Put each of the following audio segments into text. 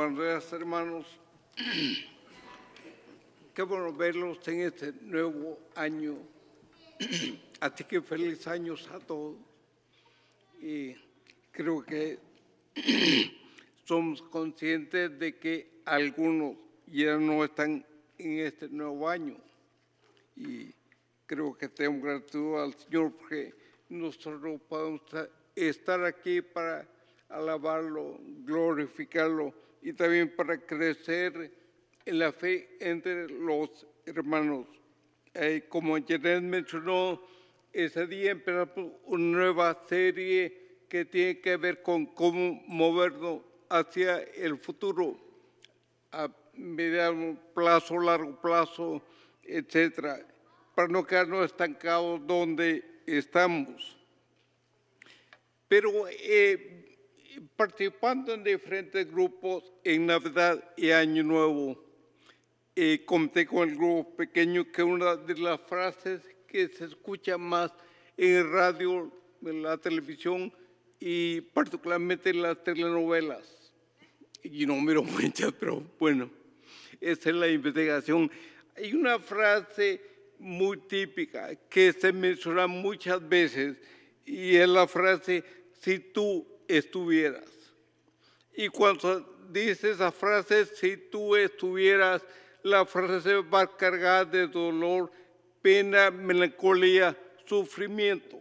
Buenos días, hermanos. Qué bueno verlos en este nuevo año. Así que feliz años a todos. Y creo que somos conscientes de que algunos ya no están en este nuevo año. Y creo que tengo gratitud al Señor porque nosotros podemos estar aquí para alabarlo, glorificarlo y también para crecer en la fe entre los hermanos. Eh, como Janet mencionó, ese día empezamos una nueva serie que tiene que ver con cómo movernos hacia el futuro a mediano plazo, largo plazo, etcétera, para no quedarnos estancados donde estamos. Pero eh, participando en diferentes grupos en Navidad y Año Nuevo, eh, conté con el grupo pequeño que una de las frases que se escucha más en radio, en la televisión y particularmente en las telenovelas. Y no miro muchas, pero bueno, esa es la investigación. Hay una frase muy típica que se menciona muchas veces y es la frase, si tú estuvieras. Y cuando dice esa frase, si tú estuvieras, la frase va cargada de dolor, pena, melancolía, sufrimiento.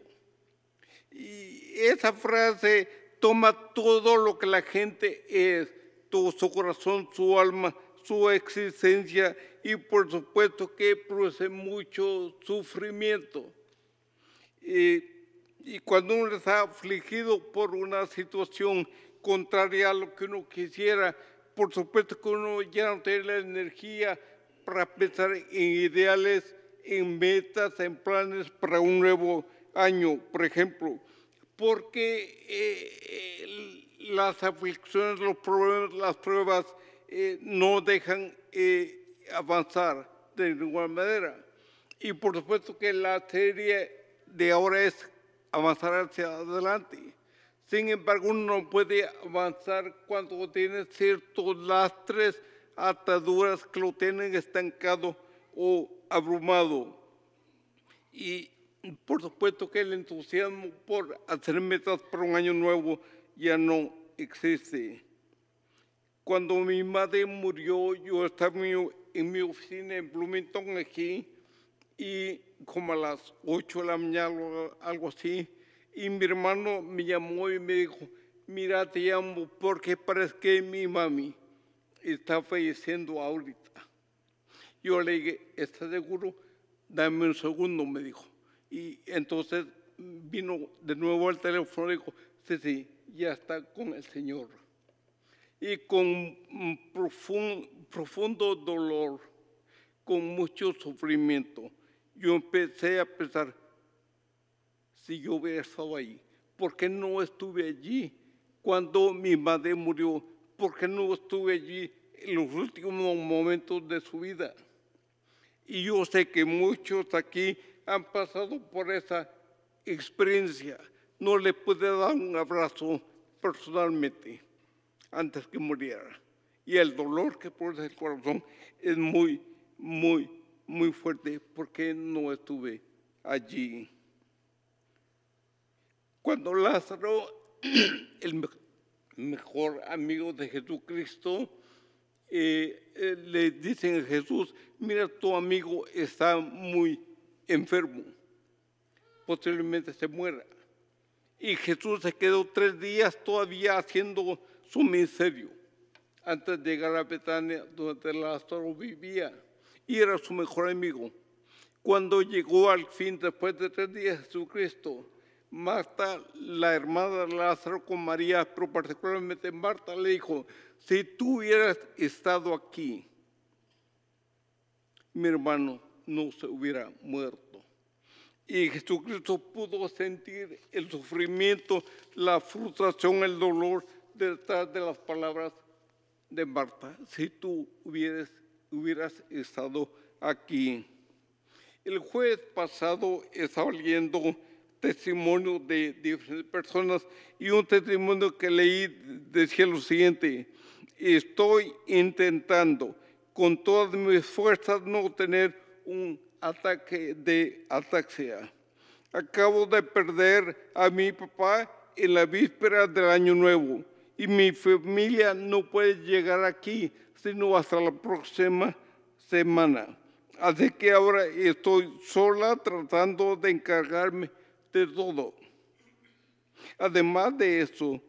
Y esa frase toma todo lo que la gente es, todo su corazón, su alma, su existencia y por supuesto que produce mucho sufrimiento. Y cuando uno está afligido por una situación contraria a lo que uno quisiera, por supuesto que uno ya no tiene la energía para pensar en ideales, en metas, en planes para un nuevo año, por ejemplo, porque eh, las aflicciones, los problemas, las pruebas eh, no dejan eh, avanzar de ninguna manera. Y por supuesto que la serie de ahora es avanzar hacia adelante. Sin embargo, uno no puede avanzar cuando tiene ciertos lastres, ataduras que lo tienen estancado o abrumado. Y por supuesto que el entusiasmo por hacer metas para un año nuevo ya no existe. Cuando mi madre murió, yo estaba en mi oficina en Bloomington aquí y como a las 8 de la mañana, algo así, y mi hermano me llamó y me dijo, mira, te llamo porque parece que mi mami está falleciendo ahorita. Yo le dije, ¿estás seguro? Dame un segundo, me dijo. Y entonces vino de nuevo al teléfono y dijo, sí, sí, ya está con el Señor. Y con profundo, profundo dolor, con mucho sufrimiento, yo empecé a pensar, si yo hubiera estado ahí, ¿por qué no estuve allí cuando mi madre murió? ¿Por qué no estuve allí en los últimos momentos de su vida? Y yo sé que muchos aquí han pasado por esa experiencia. No le pude dar un abrazo personalmente antes que muriera. Y el dolor que produce el corazón es muy, muy, muy fuerte porque no estuve allí. Cuando Lázaro, el mejor amigo de Jesucristo, eh, eh, le dicen a Jesús, mira, tu amigo está muy enfermo, posiblemente se muera. Y Jesús se quedó tres días todavía haciendo su ministerio antes de llegar a Betania, donde Lázaro vivía y era su mejor amigo. Cuando llegó al fin, después de tres días, Jesucristo, Marta, la hermana de Lázaro con María, pero particularmente Marta, le dijo, si tú hubieras estado aquí, mi hermano no se hubiera muerto. Y Jesucristo pudo sentir el sufrimiento, la frustración, el dolor detrás de las palabras de Marta. Si tú hubieras hubieras estado aquí. El jueves pasado estaba leyendo testimonio de diferentes personas y un testimonio que leí decía lo siguiente. estoy intentando con todas mis fuerzas no tener un ataque de ataxia. Acabo de perder a mi papá en la víspera del año nuevo y mi familia no puede llegar aquí sino hasta la próxima semana. Así que ahora estoy sola tratando de encargarme de todo. Además de eso,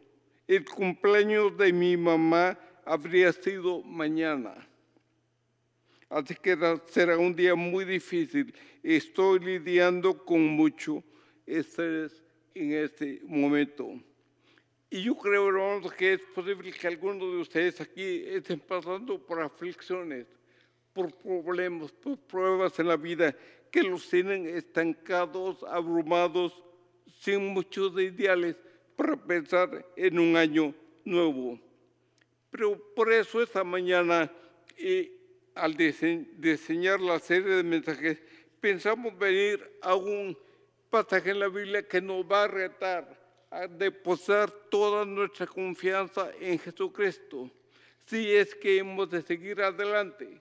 el cumpleaños de mi mamá habría sido mañana. Así que será un día muy difícil. Estoy lidiando con mucho estrés en este momento. Y yo creo, hermanos, que es posible que algunos de ustedes aquí estén pasando por aflicciones, por problemas, por pruebas en la vida que los tienen estancados, abrumados, sin muchos ideales para pensar en un año nuevo. Pero por eso esta mañana, eh, al diseñar la serie de mensajes, pensamos venir a un pasaje en la Biblia que nos va a retar a depositar toda nuestra confianza en Jesucristo. Si es que hemos de seguir adelante,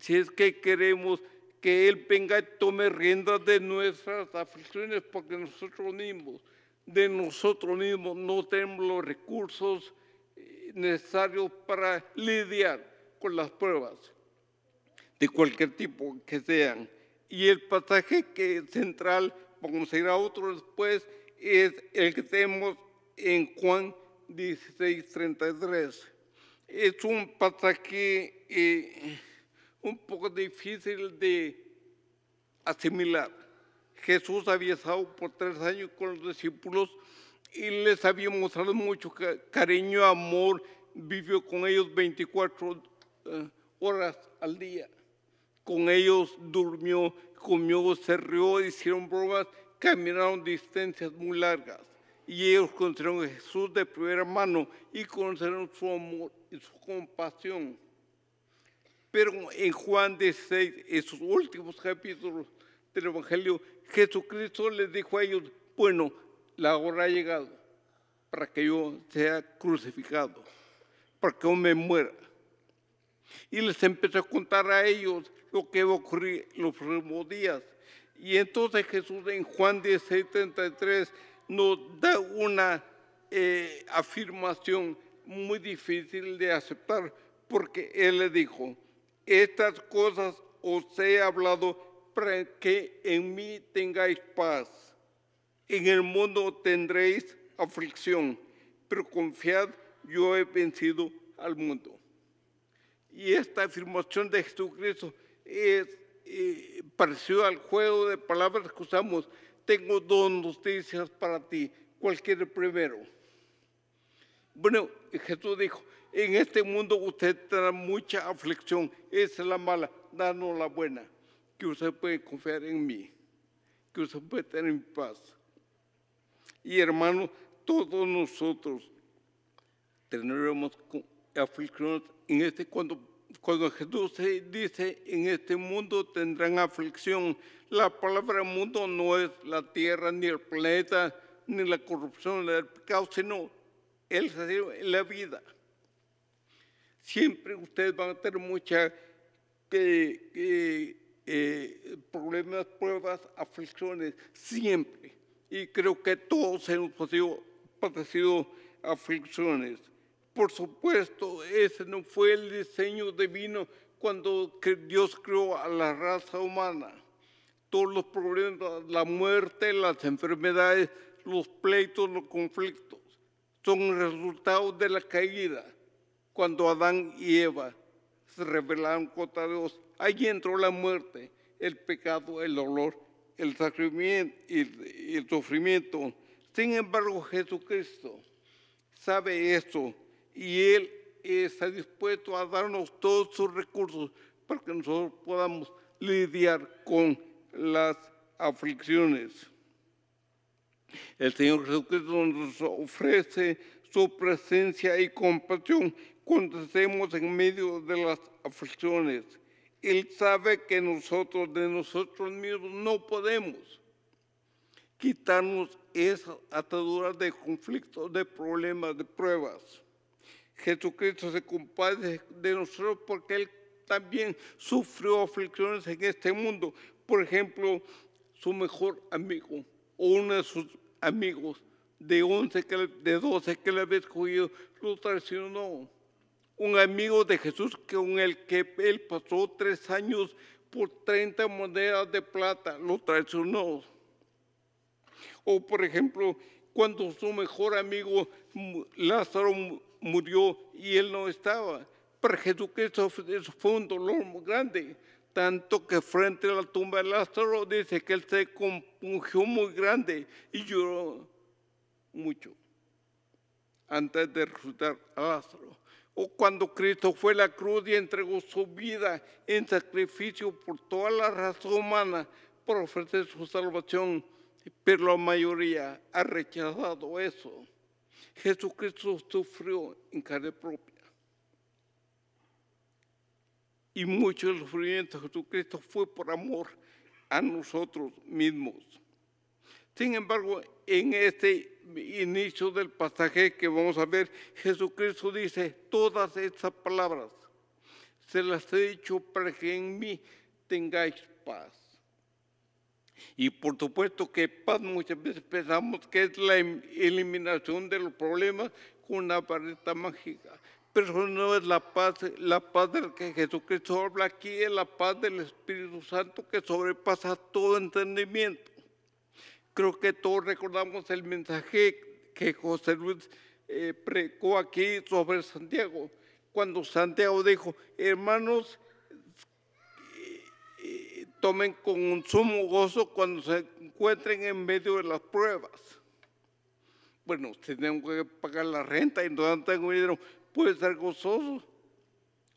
si es que queremos que Él venga y tome riendas de nuestras aflicciones, porque nosotros mismos, de nosotros mismos, no tenemos los recursos eh, necesarios para lidiar con las pruebas de cualquier tipo que sean. Y el pasaje que central, vamos a ir a otro después, es el que tenemos en Juan 16, 33. Es un pasaje eh, un poco difícil de asimilar. Jesús había estado por tres años con los discípulos y les había mostrado mucho cariño, amor, vivió con ellos 24 eh, horas al día. Con ellos durmió, comió, se rió, hicieron bromas, caminaron distancias muy largas. Y ellos conocieron a Jesús de primera mano y conocieron su amor y su compasión. Pero en Juan 16, esos últimos capítulos del Evangelio, Jesucristo les dijo a ellos, bueno, la hora ha llegado para que yo sea crucificado, para que yo me muera. Y les empezó a contar a ellos lo que iba a ocurrir los próximos días. Y entonces Jesús en Juan 16, 33 nos da una eh, afirmación muy difícil de aceptar, porque Él le dijo, estas cosas os he hablado para que en mí tengáis paz. En el mundo tendréis aflicción, pero confiad, yo he vencido al mundo. Y esta afirmación de Jesucristo es eh, parecido al juego de palabras que usamos. Tengo dos noticias para ti. ¿Cuál quiere primero? Bueno, Jesús dijo, en este mundo usted tendrá mucha aflicción. Esa es la mala, danos la buena. Que usted puede confiar en mí. Que usted puede tener en paz. Y hermanos, todos nosotros tendremos aflicciones en este cuando cuando Jesús dice en este mundo tendrán aflicción, la palabra mundo no es la tierra, ni el planeta, ni la corrupción, ni el pecado, sino el la vida siempre ustedes van a tener muchos eh, problemas, pruebas, aflicciones, siempre. Y creo que todos hemos padecido, aflicciones. Por supuesto, ese no fue el diseño divino cuando Dios creó a la raza humana. Todos los problemas, la muerte, las enfermedades, los pleitos, los conflictos, son resultados de la caída cuando Adán y Eva se rebelaron contra Dios. Allí entró la muerte, el pecado, el dolor, el sufrimiento y el sufrimiento. Sin embargo, Jesucristo sabe eso y Él está dispuesto a darnos todos sus recursos para que nosotros podamos lidiar con las aflicciones. El Señor Jesucristo nos ofrece su presencia y compasión cuando estemos en medio de las aflicciones. Él sabe que nosotros de nosotros mismos no podemos quitarnos esas ataduras de conflictos, de problemas, de pruebas. Jesucristo se compadece de nosotros porque Él también sufrió aflicciones en este mundo. Por ejemplo, su mejor amigo o uno de sus amigos de 11, que, de 12 que le había escogido, lo traicionó. Un amigo de Jesús con el que él pasó tres años por 30 monedas de plata, lo traicionó. O por ejemplo, cuando su mejor amigo Lázaro murió y él no estaba. Para Jesucristo eso fue un dolor muy grande, tanto que frente a la tumba de Lázaro dice que él se compungió muy grande y lloró mucho antes de resucitar a Lázaro. O cuando Cristo fue a la cruz y entregó su vida en sacrificio por toda la raza humana para ofrecer su salvación, pero la mayoría ha rechazado eso. Jesucristo sufrió en carne propia. Y mucho del sufrimiento de Jesucristo fue por amor a nosotros mismos. Sin embargo, en este inicio del pasaje que vamos a ver, Jesucristo dice todas estas palabras. Se las he dicho para que en mí tengáis paz. Y por supuesto que paz muchas veces pensamos que es la em, eliminación de los problemas con una varita mágica. Pero no es la paz, la paz de la que Jesucristo habla aquí, es la paz del Espíritu Santo que sobrepasa todo entendimiento. Creo que todos recordamos el mensaje que José Luis eh, precó aquí sobre Santiago, cuando Santiago dijo, hermanos, tomen con un sumo gozo cuando se encuentren en medio de las pruebas. Bueno, si tengo que pagar la renta y no tengo dinero, puede estar gozoso.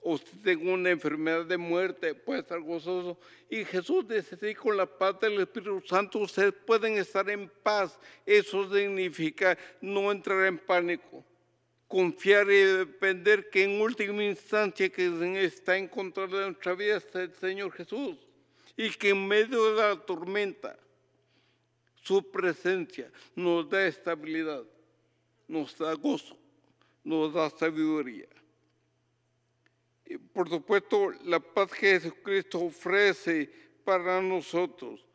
O si tengo una enfermedad de muerte, puede estar gozoso. Y Jesús dice, sí, con la paz del Espíritu Santo ustedes pueden estar en paz. Eso significa no entrar en pánico. Confiar y depender que en última instancia que está en control de nuestra vida está el Señor Jesús y que en medio de la tormenta su presencia nos da estabilidad, nos da gozo, nos da sabiduría. Y por supuesto, la paz que Jesucristo ofrece para nosotros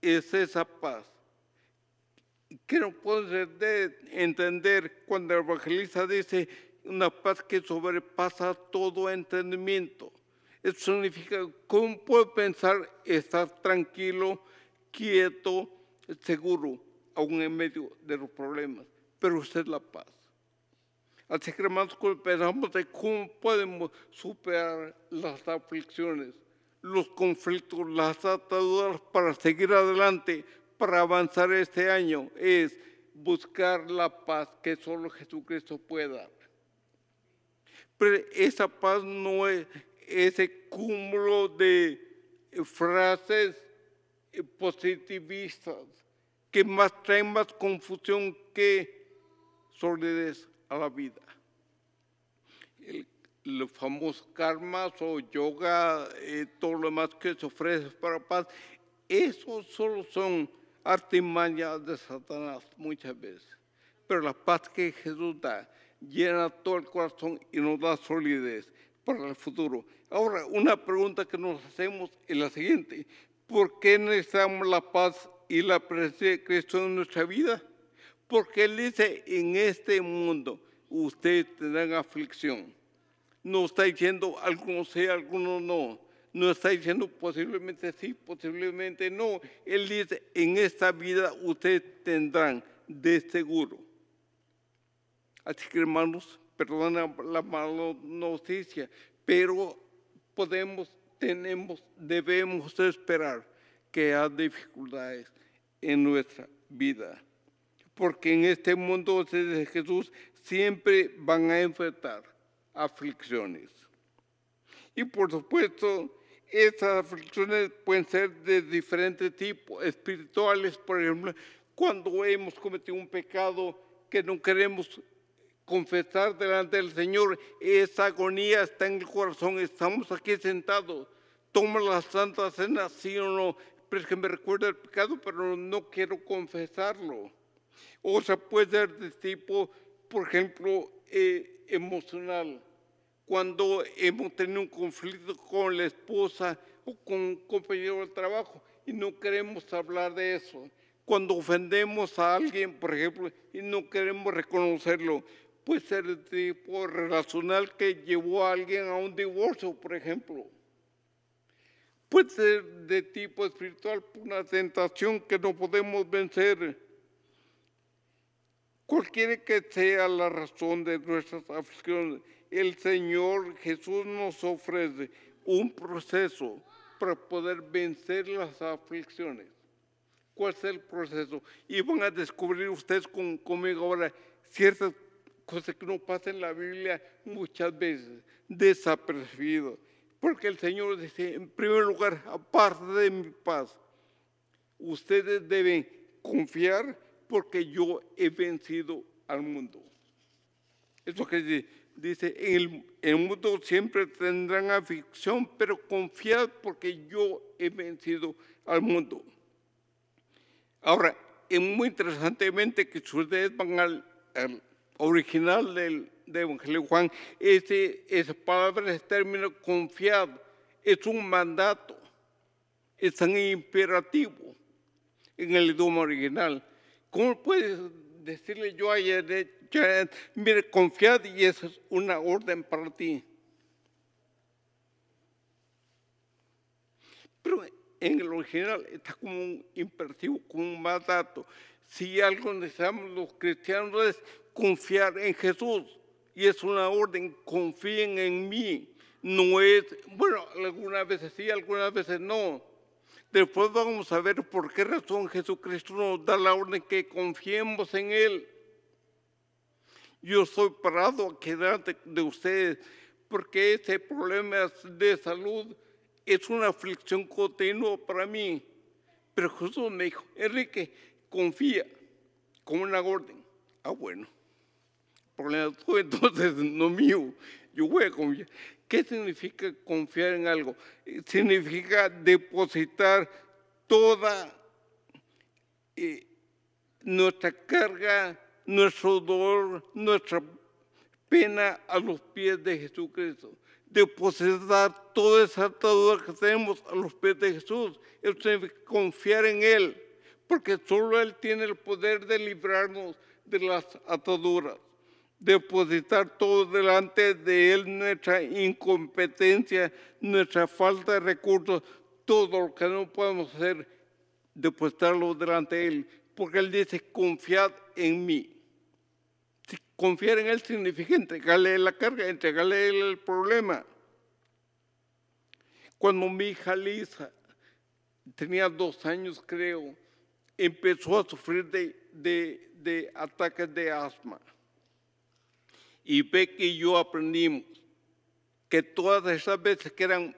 es esa paz que no puede entender cuando el evangelista dice una paz que sobrepasa todo entendimiento. Eso significa, ¿cómo puedo pensar estar tranquilo, quieto, seguro, aún en medio de los problemas? Pero usted es la paz. Así que hermanos, pensamos de cómo podemos superar las aflicciones, los conflictos, las ataduras para seguir adelante, para avanzar este año, es buscar la paz que solo Jesucristo puede dar. Pero esa paz no es, ese cúmulo de frases positivistas que más traen más confusión que solidez a la vida. los famosos karmas o yoga, eh, todo lo demás que se ofrece para paz, esos solo son artimañas de Satanás muchas veces. Pero la paz que Jesús da llena todo el corazón y nos da solidez para el futuro. Ahora, una pregunta que nos hacemos es la siguiente. ¿Por qué necesitamos la paz y la presencia de Cristo en nuestra vida? Porque Él dice, en este mundo ustedes tendrán aflicción. No está diciendo algunos sí, algunos no. No está diciendo posiblemente sí, posiblemente no. Él dice, en esta vida ustedes tendrán de seguro. Así que hermanos, perdona la mala noticia, pero podemos, tenemos, debemos esperar que haya dificultades en nuestra vida. Porque en este mundo de Jesús siempre van a enfrentar aflicciones. Y por supuesto, esas aflicciones pueden ser de diferentes tipos, espirituales, por ejemplo, cuando hemos cometido un pecado que no queremos confesar delante del Señor, esa agonía está en el corazón, estamos aquí sentados, toma la Santa Cena, sí o no, pero es que me recuerda el pecado, pero no quiero confesarlo. O sea, puede ser de tipo, por ejemplo, eh, emocional. Cuando hemos tenido un conflicto con la esposa o con un compañero de trabajo y no queremos hablar de eso. Cuando ofendemos a alguien, por ejemplo, y no queremos reconocerlo, puede ser el tipo relacional que llevó a alguien a un divorcio, por ejemplo. Puede ser de tipo espiritual, una tentación que no podemos vencer. Cualquiera que sea la razón de nuestras aflicciones, el Señor Jesús nos ofrece un proceso para poder vencer las aflicciones. ¿Cuál es el proceso? Y van a descubrir ustedes conmigo ahora ciertas cosas que no pasan en la Biblia muchas veces, desapercibido. Porque el Señor dice, en primer lugar, aparte de mi paz, ustedes deben confiar porque yo he vencido al mundo. Eso que dice, dice en el, mundo siempre tendrán aflicción, pero confiad porque yo he vencido al mundo. Ahora, es muy interesantemente que ustedes van al, original del, de Evangelio Juan, ese, esa palabra, ese término confiado, es un mandato, es un imperativo en el idioma original. ¿Cómo puedes decirle yo ayer, mire, confiad y es una orden para ti? Pero en el original está como un imperativo, como un mandato. Si algo necesitamos los cristianos es confiar en Jesús y es una orden, confíen en mí. No es, bueno, algunas veces sí, algunas veces no. Después vamos a ver por qué razón Jesucristo nos da la orden que confiemos en Él. Yo soy parado aquí delante de ustedes porque ese problema de salud es una aflicción continua para mí. Pero Jesús me dijo, Enrique, confía con una orden. Ah, bueno problema entonces no mío. Yo voy a confiar. ¿Qué significa confiar en algo? Significa depositar toda eh, nuestra carga, nuestro dolor, nuestra pena a los pies de Jesucristo. Depositar toda esa atadura que tenemos a los pies de Jesús. Eso significa confiar en Él, porque solo Él tiene el poder de librarnos de las ataduras depositar todo delante de Él, nuestra incompetencia, nuestra falta de recursos, todo lo que no podemos hacer, depositarlo delante de Él, porque Él dice, confiad en mí. Confiar en Él significa entregarle la carga, entregarle el problema. Cuando mi hija Lisa tenía dos años, creo, empezó a sufrir de, de, de ataques de asma y Becky y yo aprendimos que todas esas veces que eran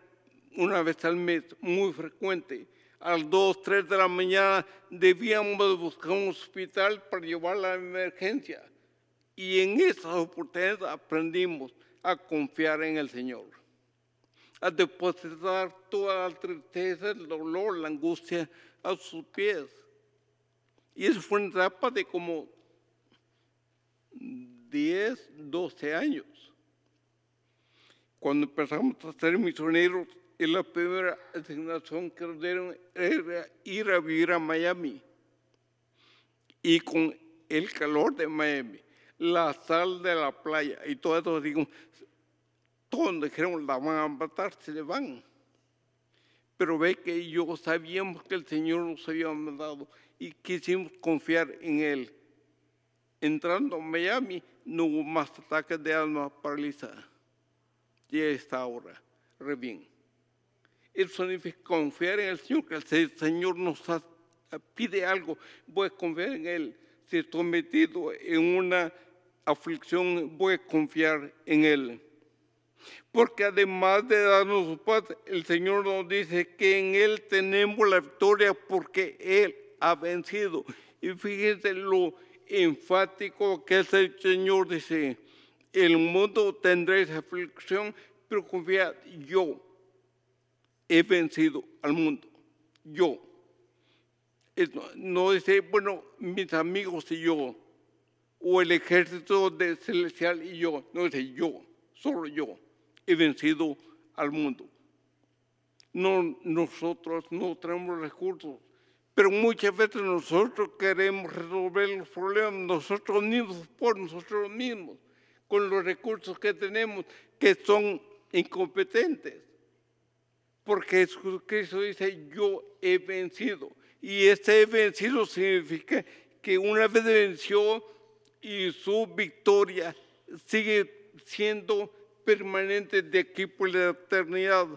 una vez al mes, muy frecuente, a las 2, 3 de la mañana debíamos buscar un hospital para llevarla a la emergencia. Y en esas oportunidades aprendimos a confiar en el Señor, a depositar toda la tristeza, el dolor, la angustia a sus pies. Y eso fue una etapa de como 10, 12 años. Cuando empezamos a ser misioneros, la primera asignación que nos dieron era ir a vivir a Miami. Y con el calor de Miami, la sal de la playa y todo eso, digo, todos dijeron, la van a matar, se van. Pero ve que yo sabíamos que el Señor nos había mandado y quisimos confiar en Él. Entrando a Miami, no hubo más ataques de alma paralizada. Y está ahora, re bien. Eso significa confiar en el Señor, que el Señor nos pide algo, voy a confiar en Él. Si estoy metido en una aflicción, voy a confiar en Él. Porque además de darnos paz, el Señor nos dice que en Él tenemos la victoria porque Él ha vencido. Y fíjense lo enfático que es el Señor dice, el mundo tendréis aflicción, pero confiad, yo he vencido al mundo, yo. No dice, bueno, mis amigos y yo, o el ejército de celestial y yo. No dice yo, solo yo he vencido al mundo. No, nosotros no tenemos recursos, pero muchas veces nosotros queremos resolver los problemas nosotros mismos, por nosotros mismos, con los recursos que tenemos, que son incompetentes. Porque Jesucristo dice, yo he vencido. Y este vencido significa que una vez venció y su victoria sigue siendo permanente de aquí por la eternidad.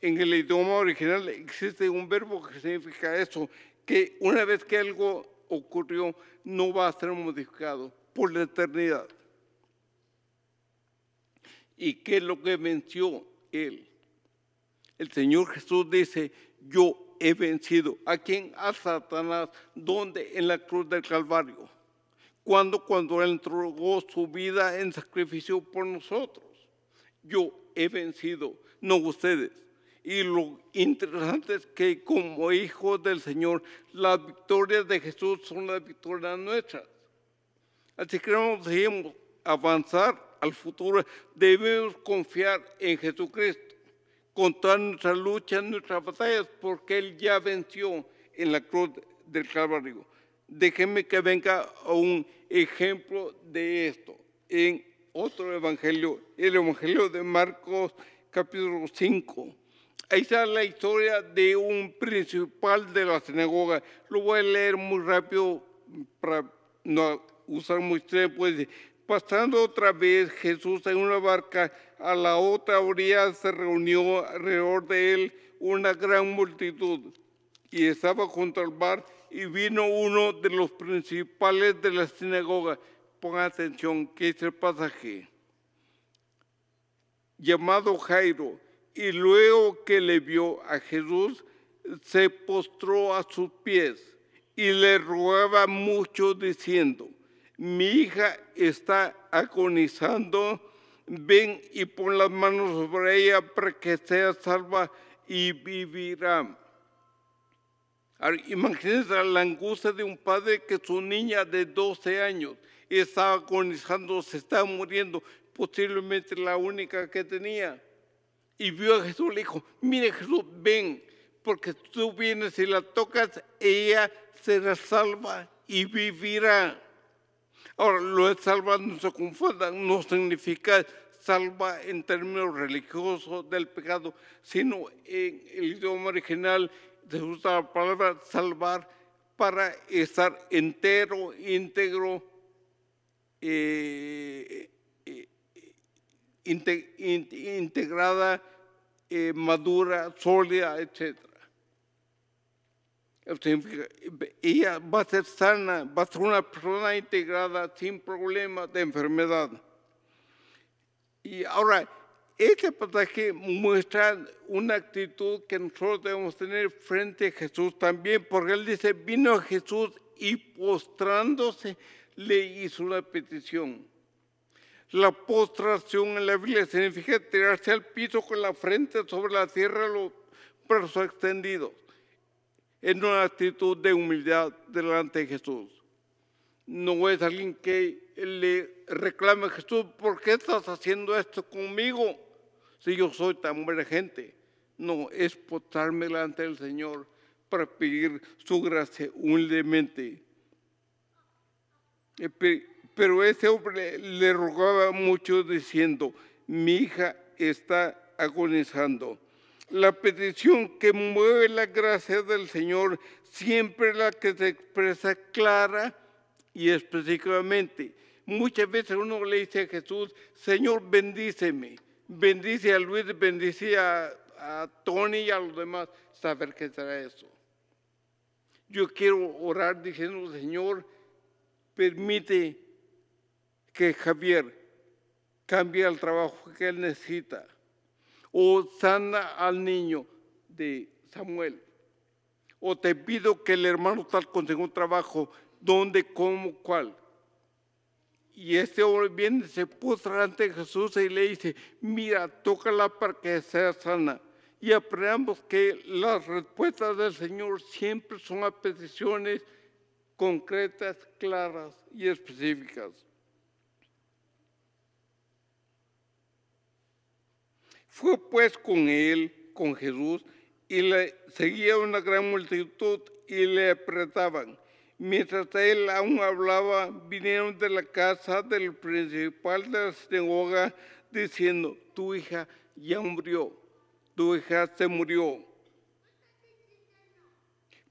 En el idioma original existe un verbo que significa eso, que una vez que algo ocurrió no va a ser modificado por la eternidad. ¿Y qué es lo que venció él? El Señor Jesús dice, yo he vencido. ¿A quién? A Satanás. ¿Dónde? En la cruz del Calvario. ¿Cuándo? Cuando Él entregó su vida en sacrificio por nosotros. Yo he vencido, no ustedes. Y lo interesante es que como hijos del Señor, las victorias de Jesús son las victorias nuestras. Así que no debemos avanzar al futuro, debemos confiar en Jesucristo, contar nuestras luchas, nuestras batallas, porque Él ya venció en la cruz del Calvario. Déjenme que venga un ejemplo de esto en otro evangelio, el evangelio de Marcos capítulo 5. Ahí está la historia de un principal de la sinagoga. Lo voy a leer muy rápido para no usar mucho tiempo. Pasando otra vez Jesús en una barca, a la otra orilla se reunió alrededor de él una gran multitud y estaba junto al mar y vino uno de los principales de la sinagoga. Pongan atención, que es el pasaje. Llamado Jairo, y luego que le vio a Jesús, se postró a sus pies y le rogaba mucho diciendo, mi hija está agonizando, ven y pon las manos sobre ella para que sea salva y vivirá. Imagínense la angustia de un padre que su niña de 12 años está agonizando, se está muriendo, posiblemente la única que tenía. Y vio a Jesús, le dijo, mire Jesús, ven, porque tú vienes y la tocas, ella será salva y vivirá. Ahora, lo de salva no se confundan, no significa salva en términos religiosos del pecado, sino en el idioma original se usa la palabra salvar para estar entero, íntegro, eh, integrada, eh, madura, sólida, etc ella va a ser sana, va a ser una persona integrada sin problemas de enfermedad. Y ahora, este pasaje muestra una actitud que nosotros debemos tener frente a Jesús también, porque él dice, vino Jesús y postrándose le hizo una petición. La postración en la Biblia significa tirarse al piso con la frente sobre la tierra, los brazos extendidos en una actitud de humildad delante de Jesús. No es alguien que le reclame a Jesús, ¿por qué estás haciendo esto conmigo? Si yo soy tan buena gente. No, es postrarme delante del Señor para pedir su gracia humildemente. Pero ese hombre le rogaba mucho diciendo, mi hija está agonizando la petición que mueve la gracia del Señor siempre la que se expresa clara y específicamente. Muchas veces uno le dice a Jesús, Señor, bendíceme, bendice a Luis, bendice a, Tony y a los demás, saber qué será eso. Yo quiero orar diciendo, Señor, permite que Javier cambie el trabajo que él necesita o sana al niño de Samuel. O te pido que el hermano tal consiga un trabajo, donde, cómo, cuál. Y este hombre viene, se puso ante Jesús y le dice, mira, tócala para que sea sana. Y aprendamos que las respuestas del Señor siempre son a peticiones concretas, claras y específicas. Fue pues con él, con Jesús, y le seguía una gran multitud y le apretaban. Mientras él aún hablaba, vinieron de la casa del principal de la sinagoga diciendo, tu hija ya murió, tu hija se murió.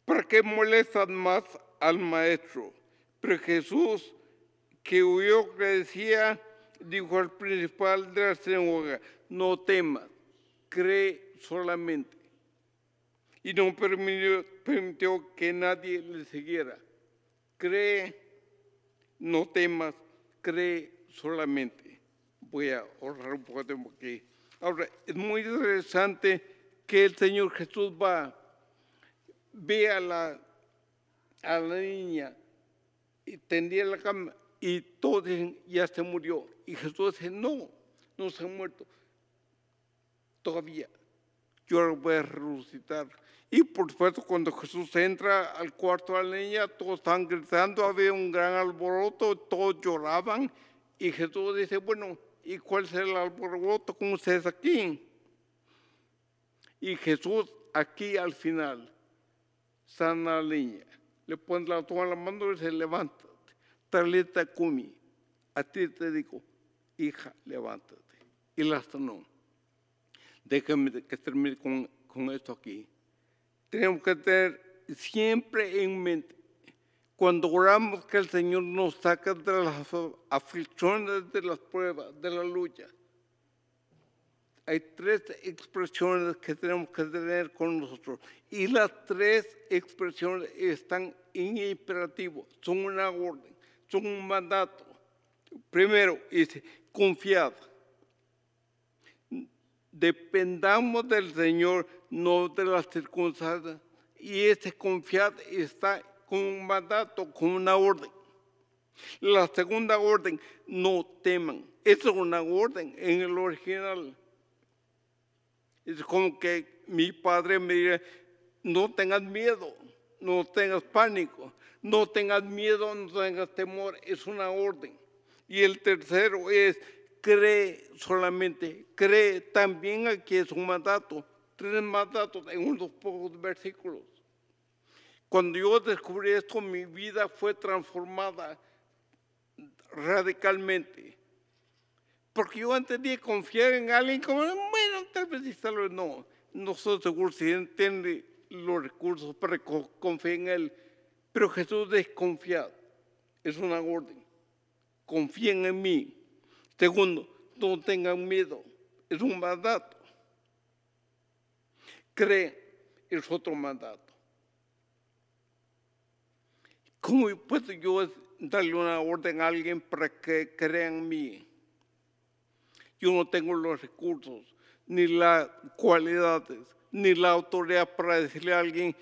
¿Para qué molestan más al maestro? Pero Jesús, que huyó, que decía, dijo al principal de la sinagoga, no temas, cree solamente. Y no permitió, que nadie le siguiera cree, no temas, cree solamente. Voy a ahorrar un poco de tiempo aquí. Ahora, es muy interesante que el Señor Jesús va, ve a la, a la niña y tendía la cama y todos dicen, ya se murió. Y Jesús dice, no, no se ha muerto. Todavía, yo lo voy a resucitar. Y por supuesto, cuando Jesús entra al cuarto de la niña, todos están gritando, había un gran alboroto, todos lloraban. Y Jesús dice, bueno, ¿y cuál es el alboroto con ustedes aquí? Y Jesús aquí al final sana a la niña, le pone la toma la mano y se levanta. Talita Kumi, a ti te digo, hija, levántate. Y la sanó. Déjame que termine con, esto aquí tenemos que tener siempre en mente, cuando oramos que el Señor nos saca de las aflicciones, de las pruebas, de la lucha, hay tres expresiones que tenemos que tener con nosotros. Y las tres expresiones están en imperativo, son una orden, son un mandato. Primero, dice, confiad. Dependamos del Señor no de las circunstancias. Y ese confiar está con un mandato, con una orden. La segunda orden, no teman. Es una orden en el original. Es como que mi padre me dice, no tengas miedo, no tengas pánico, no tengas miedo, no tengas temor. Es una orden. Y el tercero es, cree solamente, cree también aquí es un mandato tres mandatos en unos pocos versículos. Cuando yo descubrí esto, mi vida fue transformada radicalmente. Porque yo antes de confiar en alguien como, bueno, tal vez lo no, no estoy seguro si tiene los recursos para confiar en él. Pero Jesús desconfiado, es una orden. Confíen en mí. Segundo, no tengan miedo, es un mandato cree es otro mandato. ¿Cómo puedo yo darle una orden a alguien para que crea en mí? Yo no tengo los recursos, ni las cualidades, ni la autoridad para decirle a alguien,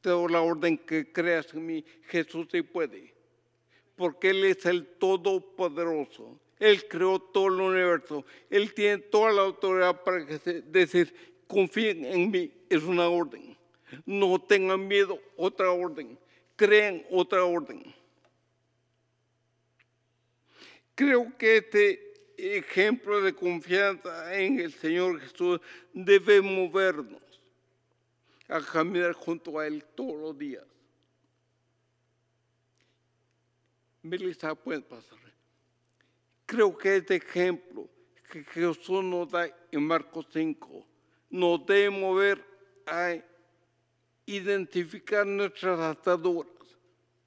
te doy la orden que creas en mí. Jesús sí puede, porque Él es el Todopoderoso. Él creó todo el universo. Él tiene toda la autoridad para decir, confíen en mí, es una orden. No tengan miedo, otra orden. Crean otra orden. Creo que este ejemplo de confianza en el Señor Jesús debe movernos a caminar junto a Él todos los días. Melissa, puede pasar. Creo que este ejemplo que Jesús nos da en Marcos 5 nos debe mover a identificar nuestras ataduras,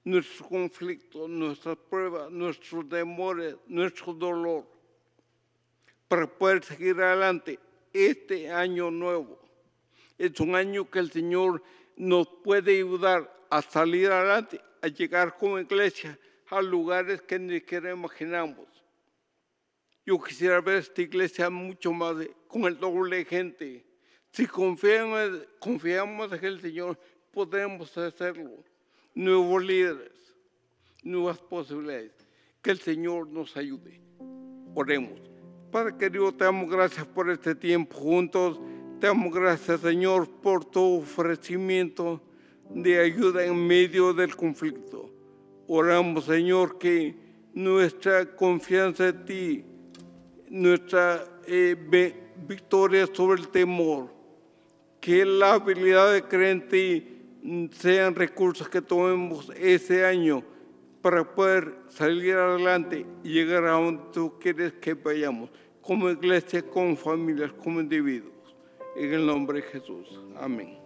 nuestros conflictos, nuestras pruebas, nuestros temores, nuestro dolor, para poder seguir adelante este año nuevo. Es un año que el Señor nos puede ayudar a salir adelante, a llegar como iglesia a lugares que ni siquiera imaginamos. Yo quisiera ver esta iglesia mucho más con el doble gente, si confiamos, confiamos en el Señor, podemos hacerlo. Nuevos líderes, nuevas posibilidades. Que el Señor nos ayude. Oremos. Padre querido, te damos gracias por este tiempo juntos. Te damos gracias, Señor, por tu ofrecimiento de ayuda en medio del conflicto. Oramos, Señor, que nuestra confianza en ti, nuestra eh, victoria sobre el temor, que la habilidad de creer en ti mm, sean recursos que tomemos ese año para poder salir adelante y llegar a donde tú quieres que vayamos, como iglesia, como familias, como individuos. En el nombre de Jesús. Amén.